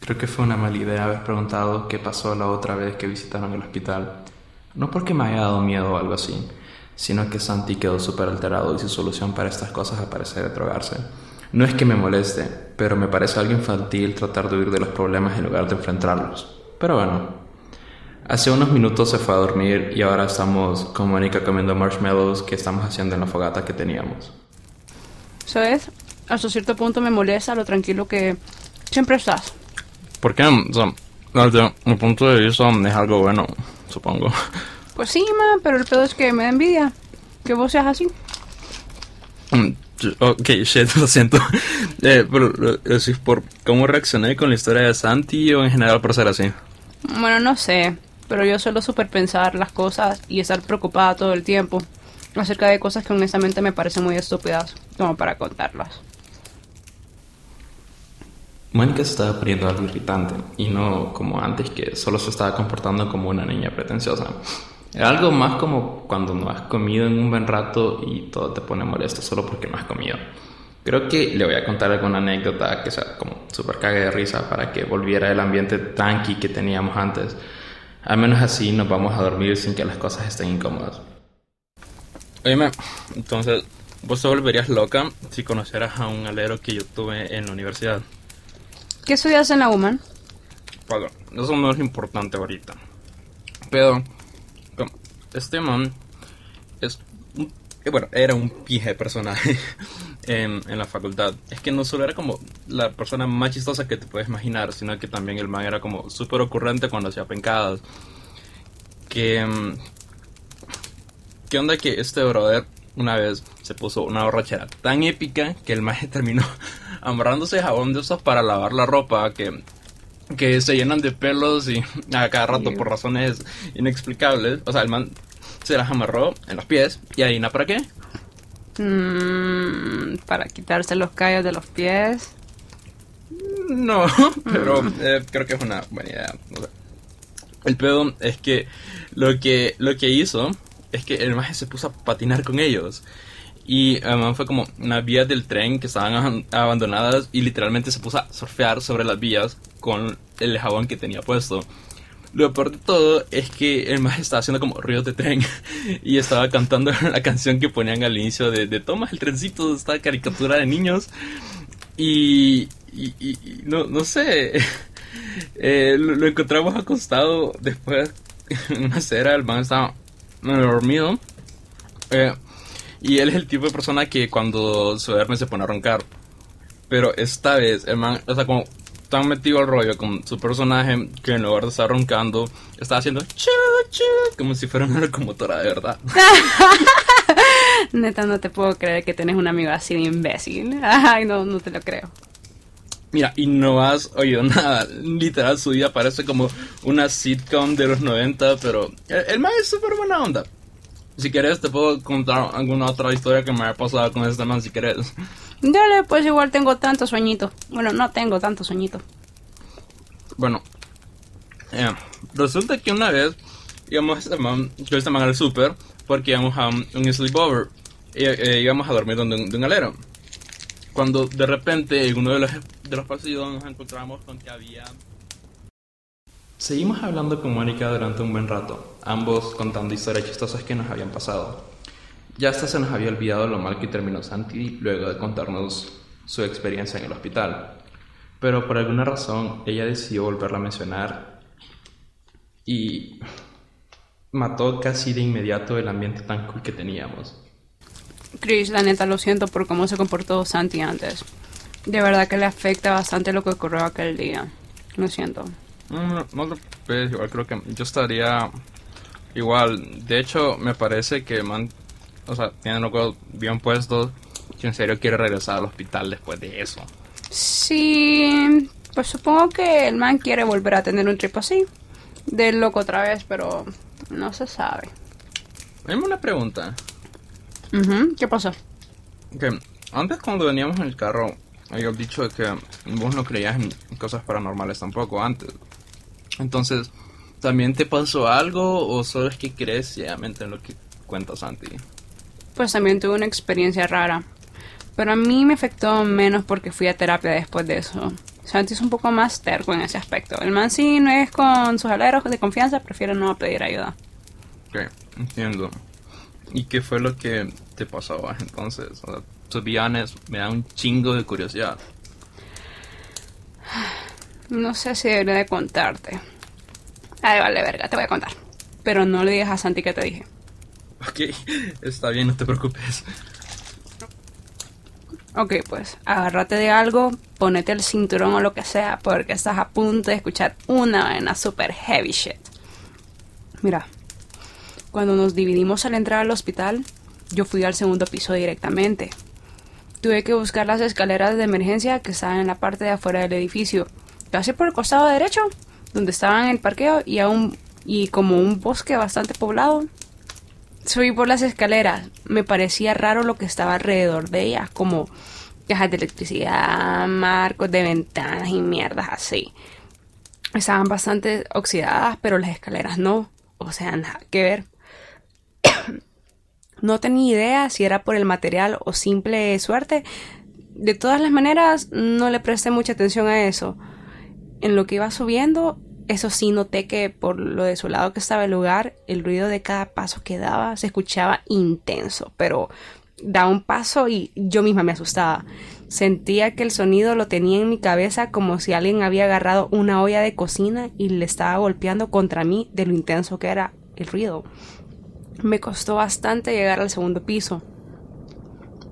Creo que fue una mala idea haber preguntado qué pasó la otra vez que visitaron el hospital. No porque me haya dado miedo o algo así, sino que Santi quedó súper alterado y su solución para estas cosas aparece de drogarse. No es que me moleste, pero me parece algo infantil tratar de huir de los problemas en lugar de enfrentarlos. Pero bueno, hace unos minutos se fue a dormir y ahora estamos con Mónica comiendo marshmallows que estamos haciendo en la fogata que teníamos. ¿Sabes? Hasta cierto punto me molesta lo tranquilo que siempre estás. ¿Por qué? O sea, desde mi punto de vista es algo bueno, supongo. Pues sí, ma, pero el pedo es que me da envidia que vos seas así. Mm, Ok, shit, lo siento. Eh, pero decís por cómo reaccioné con la historia de Santi o en general por ser así. Bueno, no sé, pero yo suelo superpensar las cosas y estar preocupada todo el tiempo acerca de cosas que honestamente me parecen muy estúpidas como para contarlas. Mónica se estaba poniendo algo irritante y no como antes que solo se estaba comportando como una niña pretenciosa. Era algo más como cuando no has comido en un buen rato y todo te pone molesto solo porque no has comido. Creo que le voy a contar alguna anécdota que sea como súper cague de risa para que volviera el ambiente tranqui que teníamos antes. Al menos así nos vamos a dormir sin que las cosas estén incómodas. Oye, entonces, ¿vos te volverías loca si conocieras a un alero que yo tuve en la universidad? ¿Qué estudias en la UMAN? Bueno, eso no es importante ahorita. Pero, este man es un- eh, bueno, era un pije personaje en, en la facultad. Es que no solo era como la persona más chistosa que te puedes imaginar, sino que también el man era como súper ocurrente cuando hacía pencadas. Que... mm, ¿Qué onda que este brother una vez se puso una borrachera tan épica que el maje terminó amarrándose jabón de esos para lavar la ropa que, que se llenan de pelos y a cada rato por razones inexplicables? O sea, el man se las amarró en los pies y ahí, ¿para qué? Mm, para quitarse los callos de los pies. No, pero eh, creo que es una buena idea. o sea. el pedo es que lo que lo que hizo es que el maje se puso a patinar con ellos. Y además fue como unas vías del tren que estaban aban- abandonadas y literalmente se puso a surfear sobre las vías con el jabón que tenía puesto. Lo peor de todo es que el maje estaba haciendo como ruidos de tren y estaba cantando la canción que ponían al inicio de, de Tomas el trencito, esta caricatura de niños. Y, y, y- y no, no sé, eh, lo, lo encontramos acostado después en una acera, el man estaba dormido. Eh, y él es el tipo de persona que cuando se duerme se pone a roncar. Pero esta vez, el man, o sea, como tan metido al rollo con su personaje que en lugar de estar roncando, estaba haciendo chu chu, como si fuera una locomotora de verdad. Neta, no te puedo creer que tenés un amigo así de imbécil. Ay, no, no te lo creo. Mira, y no has oído nada. Literal, su vida parece como una sitcom de los 90, pero el, el man es súper buena onda. Si quieres, te puedo contar alguna otra historia que me haya pasado con este man, si quieres. Dale, pues igual tengo tanto sueñito. Bueno, no tengo tanto sueñito. Bueno, eh, resulta que una vez íbamos a este man, yo este man al super, porque íbamos a un, un sleepover. Y, eh, íbamos a dormir donde un, de un alero. Cuando de repente en uno de los, de los pasillos nos encontramos con que había Seguimos hablando con Mónica durante un buen rato, ambos contando historias chistosas que nos habían pasado. Ya hasta se nos había olvidado lo mal que terminó Santi luego de contarnos su experiencia en el hospital. Pero por alguna razón ella decidió volverla a mencionar y mató casi de inmediato el ambiente tan cool que teníamos. Chris, la neta, lo siento por cómo se comportó Santi antes. De verdad que le afecta bastante lo que ocurrió aquel día. Lo siento. No, no te preocupes, igual creo que yo estaría igual. De hecho, me parece que man, o sea, tiene los bien puestos. Que en serio quiere regresar al hospital después de eso. Sí, pues supongo que el man quiere volver a tener un trip así. De loco otra vez, pero no se sabe. Dime una pregunta. ¿Qué pasó? Que antes cuando veníamos en el carro, habías dicho que vos no creías en cosas paranormales tampoco antes. Entonces, ¿también te pasó algo o solo es que crees ciegamente en lo que cuenta Santi? Pues también tuve una experiencia rara. Pero a mí me afectó menos porque fui a terapia después de eso. Santi es un poco más terco en ese aspecto. El man sí no es con sus aleros de confianza, prefiere no pedir ayuda. Ok, entiendo. ¿Y qué fue lo que te pasó entonces? O sea, me dan un chingo de curiosidad. No sé si debería de contarte. Ay, vale, verga, te voy a contar. Pero no le digas a Santi que te dije. Ok, está bien, no te preocupes. Ok, pues agárrate de algo, ponete el cinturón o lo que sea, porque estás a punto de escuchar una vaina super heavy shit. Mira, cuando nos dividimos al entrar al hospital, yo fui al segundo piso directamente. Tuve que buscar las escaleras de emergencia que estaban en la parte de afuera del edificio, casi por el costado derecho, donde estaban el parqueo y aún y como un bosque bastante poblado. Subí por las escaleras. Me parecía raro lo que estaba alrededor de ellas, como cajas de electricidad, marcos de ventanas y mierdas así. Estaban bastante oxidadas, pero las escaleras no. O sea, nada que ver. no tenía idea si era por el material o simple suerte. De todas las maneras, no le presté mucha atención a eso. En lo que iba subiendo, eso sí, noté que por lo desolado que estaba el lugar, el ruido de cada paso que daba se escuchaba intenso, pero daba un paso y yo misma me asustaba. Sentía que el sonido lo tenía en mi cabeza como si alguien había agarrado una olla de cocina y le estaba golpeando contra mí de lo intenso que era el ruido. Me costó bastante llegar al segundo piso.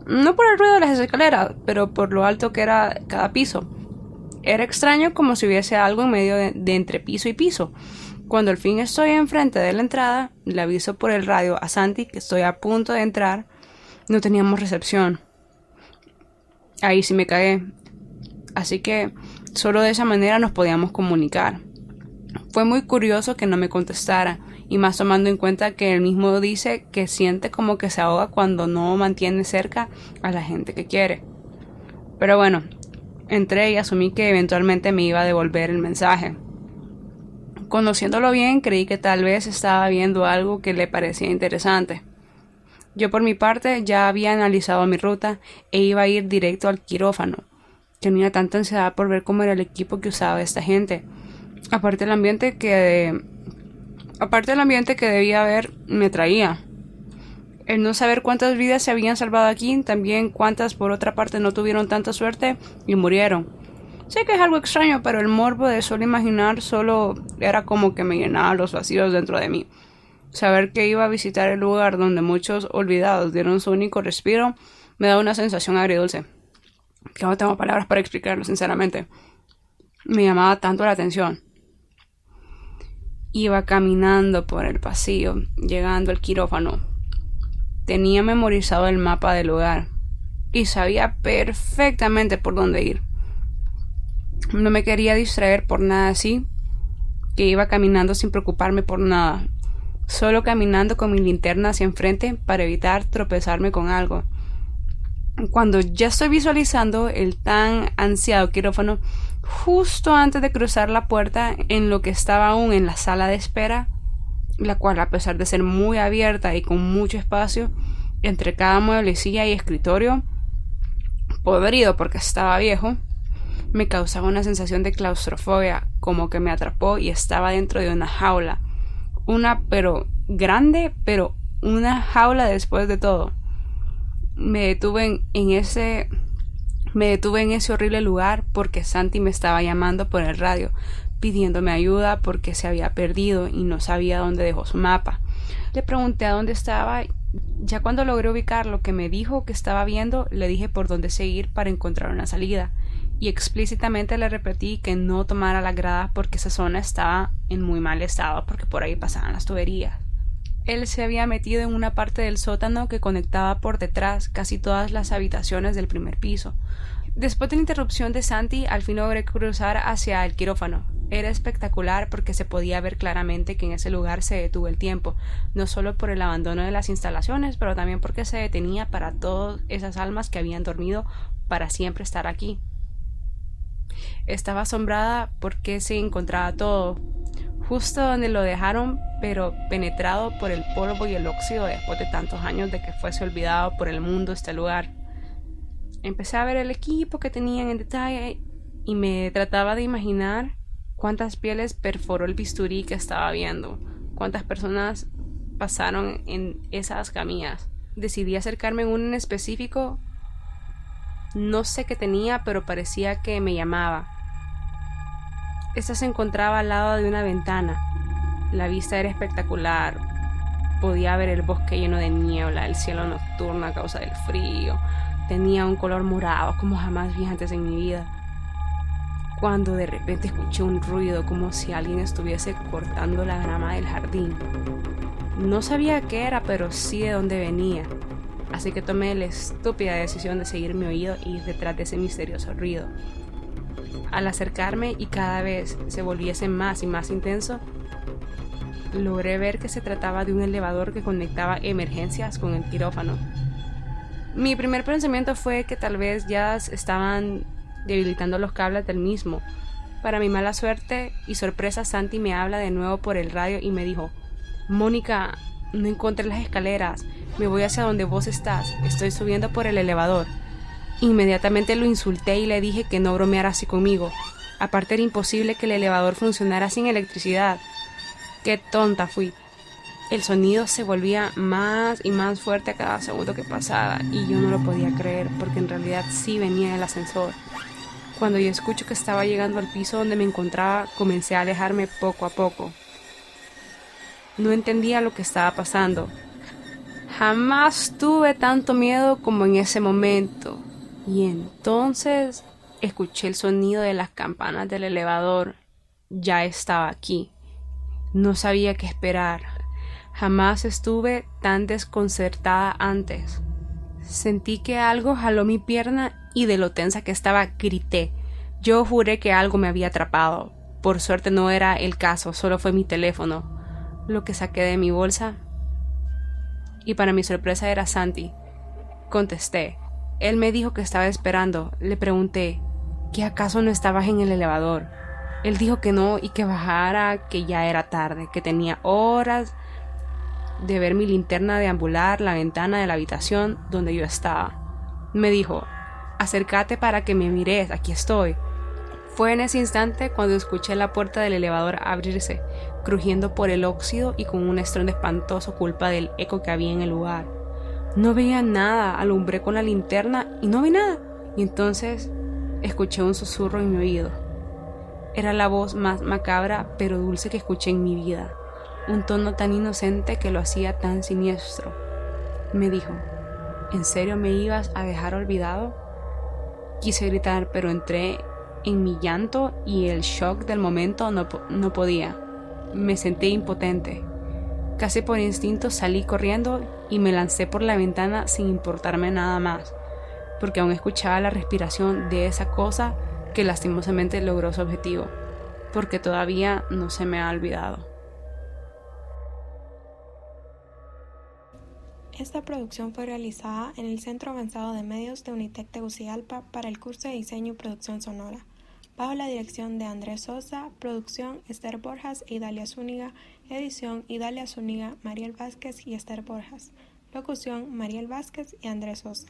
No por el ruido de las escaleras, pero por lo alto que era cada piso. Era extraño como si hubiese algo en medio de, entre piso y piso. Cuando al fin estoy enfrente de la entrada, le aviso por el radio a Santi que estoy a punto de entrar. No teníamos recepción. Ahí sí me cagué. Así que solo de esa manera nos podíamos comunicar. Fue muy curioso que no me contestara, y más tomando en cuenta que él mismo dice que siente como que se ahoga cuando no mantiene cerca a la gente que quiere. Pero bueno, Entré y asumí que eventualmente me iba a devolver el mensaje. Conociéndolo bien, creí que tal vez estaba viendo algo que le parecía interesante. Yo por mi parte ya había analizado mi ruta e iba a ir directo al quirófano. Tenía tanta ansiedad por ver cómo era el equipo que usaba esta gente. Aparte del ambiente que aparte del ambiente que debía haber me traía el no saber cuántas vidas se habían salvado aquí, también cuántas por otra parte no tuvieron tanta suerte y murieron. Sé que es algo extraño, pero el morbo de solo imaginar solo era como que me llenaba los vacíos dentro de mí. Saber que iba a visitar el lugar donde muchos olvidados dieron su único respiro me da una sensación agridulce. Que no tengo palabras para explicarlo, sinceramente. Me llamaba tanto la atención. Iba caminando por el pasillo, llegando al quirófano, Tenía memorizado el mapa del lugar y sabía perfectamente por dónde ir. No me quería distraer por nada así, que iba caminando sin preocuparme por nada, solo caminando con mi linterna hacia enfrente para evitar tropezarme con algo. Cuando ya estoy visualizando el tan ansiado quirófano, justo antes de cruzar la puerta en lo que estaba aún en la sala de espera, la cual a pesar de ser muy abierta y con mucho espacio entre cada mueblecilla y escritorio, podrido porque estaba viejo, me causaba una sensación de claustrofobia, como que me atrapó y estaba dentro de una jaula. Una pero grande, pero una jaula después de todo. Me detuve en, en ese me detuve en ese horrible lugar porque Santi me estaba llamando por el radio, pidiéndome ayuda porque se había perdido y no sabía dónde dejó su mapa. Le pregunté a dónde estaba. Ya cuando logré ubicar lo que me dijo que estaba viendo, le dije por dónde seguir para encontrar una salida. Y explícitamente le repetí que no tomara la grada porque esa zona estaba en muy mal estado porque por ahí pasaban las tuberías. Él se había metido en una parte del sótano que conectaba por detrás casi todas las habitaciones del primer piso. Después de la interrupción de Santi, al fin logré cruzar hacia el quirófano. Era espectacular porque se podía ver claramente que en ese lugar se detuvo el tiempo, no solo por el abandono de las instalaciones, pero también porque se detenía para todas esas almas que habían dormido para siempre estar aquí. Estaba asombrada porque se encontraba todo, justo donde lo dejaron, pero penetrado por el polvo y el óxido después de tantos años de que fuese olvidado por el mundo este lugar. Empecé a ver el equipo que tenían en detalle y me trataba de imaginar cuántas pieles perforó el bisturí que estaba viendo, cuántas personas pasaron en esas camillas. Decidí acercarme en un específico. No sé qué tenía, pero parecía que me llamaba. Esta se encontraba al lado de una ventana. La vista era espectacular. Podía ver el bosque lleno de niebla, el cielo nocturno a causa del frío. Tenía un color morado como jamás vi antes en mi vida cuando de repente escuché un ruido como si alguien estuviese cortando la grama del jardín. No sabía qué era, pero sí de dónde venía, así que tomé la estúpida decisión de seguir mi oído y ir detrás de ese misterioso ruido. Al acercarme y cada vez se volviese más y más intenso, logré ver que se trataba de un elevador que conectaba emergencias con el quirófano. Mi primer pensamiento fue que tal vez ya estaban debilitando los cables del mismo. Para mi mala suerte y sorpresa, Santi me habla de nuevo por el radio y me dijo, Mónica, no encontré las escaleras, me voy hacia donde vos estás, estoy subiendo por el elevador. Inmediatamente lo insulté y le dije que no bromeara así conmigo. Aparte era imposible que el elevador funcionara sin electricidad. Qué tonta fui. El sonido se volvía más y más fuerte a cada segundo que pasaba y yo no lo podía creer porque en realidad sí venía el ascensor. Cuando yo escucho que estaba llegando al piso donde me encontraba, comencé a alejarme poco a poco. No entendía lo que estaba pasando. Jamás tuve tanto miedo como en ese momento. Y entonces escuché el sonido de las campanas del elevador. Ya estaba aquí. No sabía qué esperar. Jamás estuve tan desconcertada antes. Sentí que algo jaló mi pierna y de lo tensa que estaba grité. Yo juré que algo me había atrapado. Por suerte no era el caso, solo fue mi teléfono, lo que saqué de mi bolsa. Y para mi sorpresa era Santi. Contesté. Él me dijo que estaba esperando. Le pregunté, ¿que acaso no estabas en el elevador? Él dijo que no y que bajara, que ya era tarde, que tenía horas de ver mi linterna deambular la ventana de la habitación donde yo estaba. Me dijo, acércate para que me mires, aquí estoy. Fue en ese instante cuando escuché la puerta del elevador abrirse, crujiendo por el óxido y con un estruendo espantoso culpa del eco que había en el lugar. No veía nada, alumbré con la linterna y no vi nada. Y entonces escuché un susurro en mi oído. Era la voz más macabra pero dulce que escuché en mi vida un tono tan inocente que lo hacía tan siniestro. Me dijo, ¿en serio me ibas a dejar olvidado? Quise gritar, pero entré en mi llanto y el shock del momento no, no podía. Me sentí impotente. Casi por instinto salí corriendo y me lancé por la ventana sin importarme nada más, porque aún escuchaba la respiración de esa cosa que lastimosamente logró su objetivo, porque todavía no se me ha olvidado. Esta producción fue realizada en el Centro Avanzado de Medios de Unitec Tegucigalpa para el curso de Diseño y Producción Sonora, bajo la dirección de Andrés Sosa, producción Esther Borjas y Dalia Zúñiga, edición Idalia Zúñiga, Mariel Vázquez y Esther Borjas, locución Mariel Vázquez y Andrés Sosa.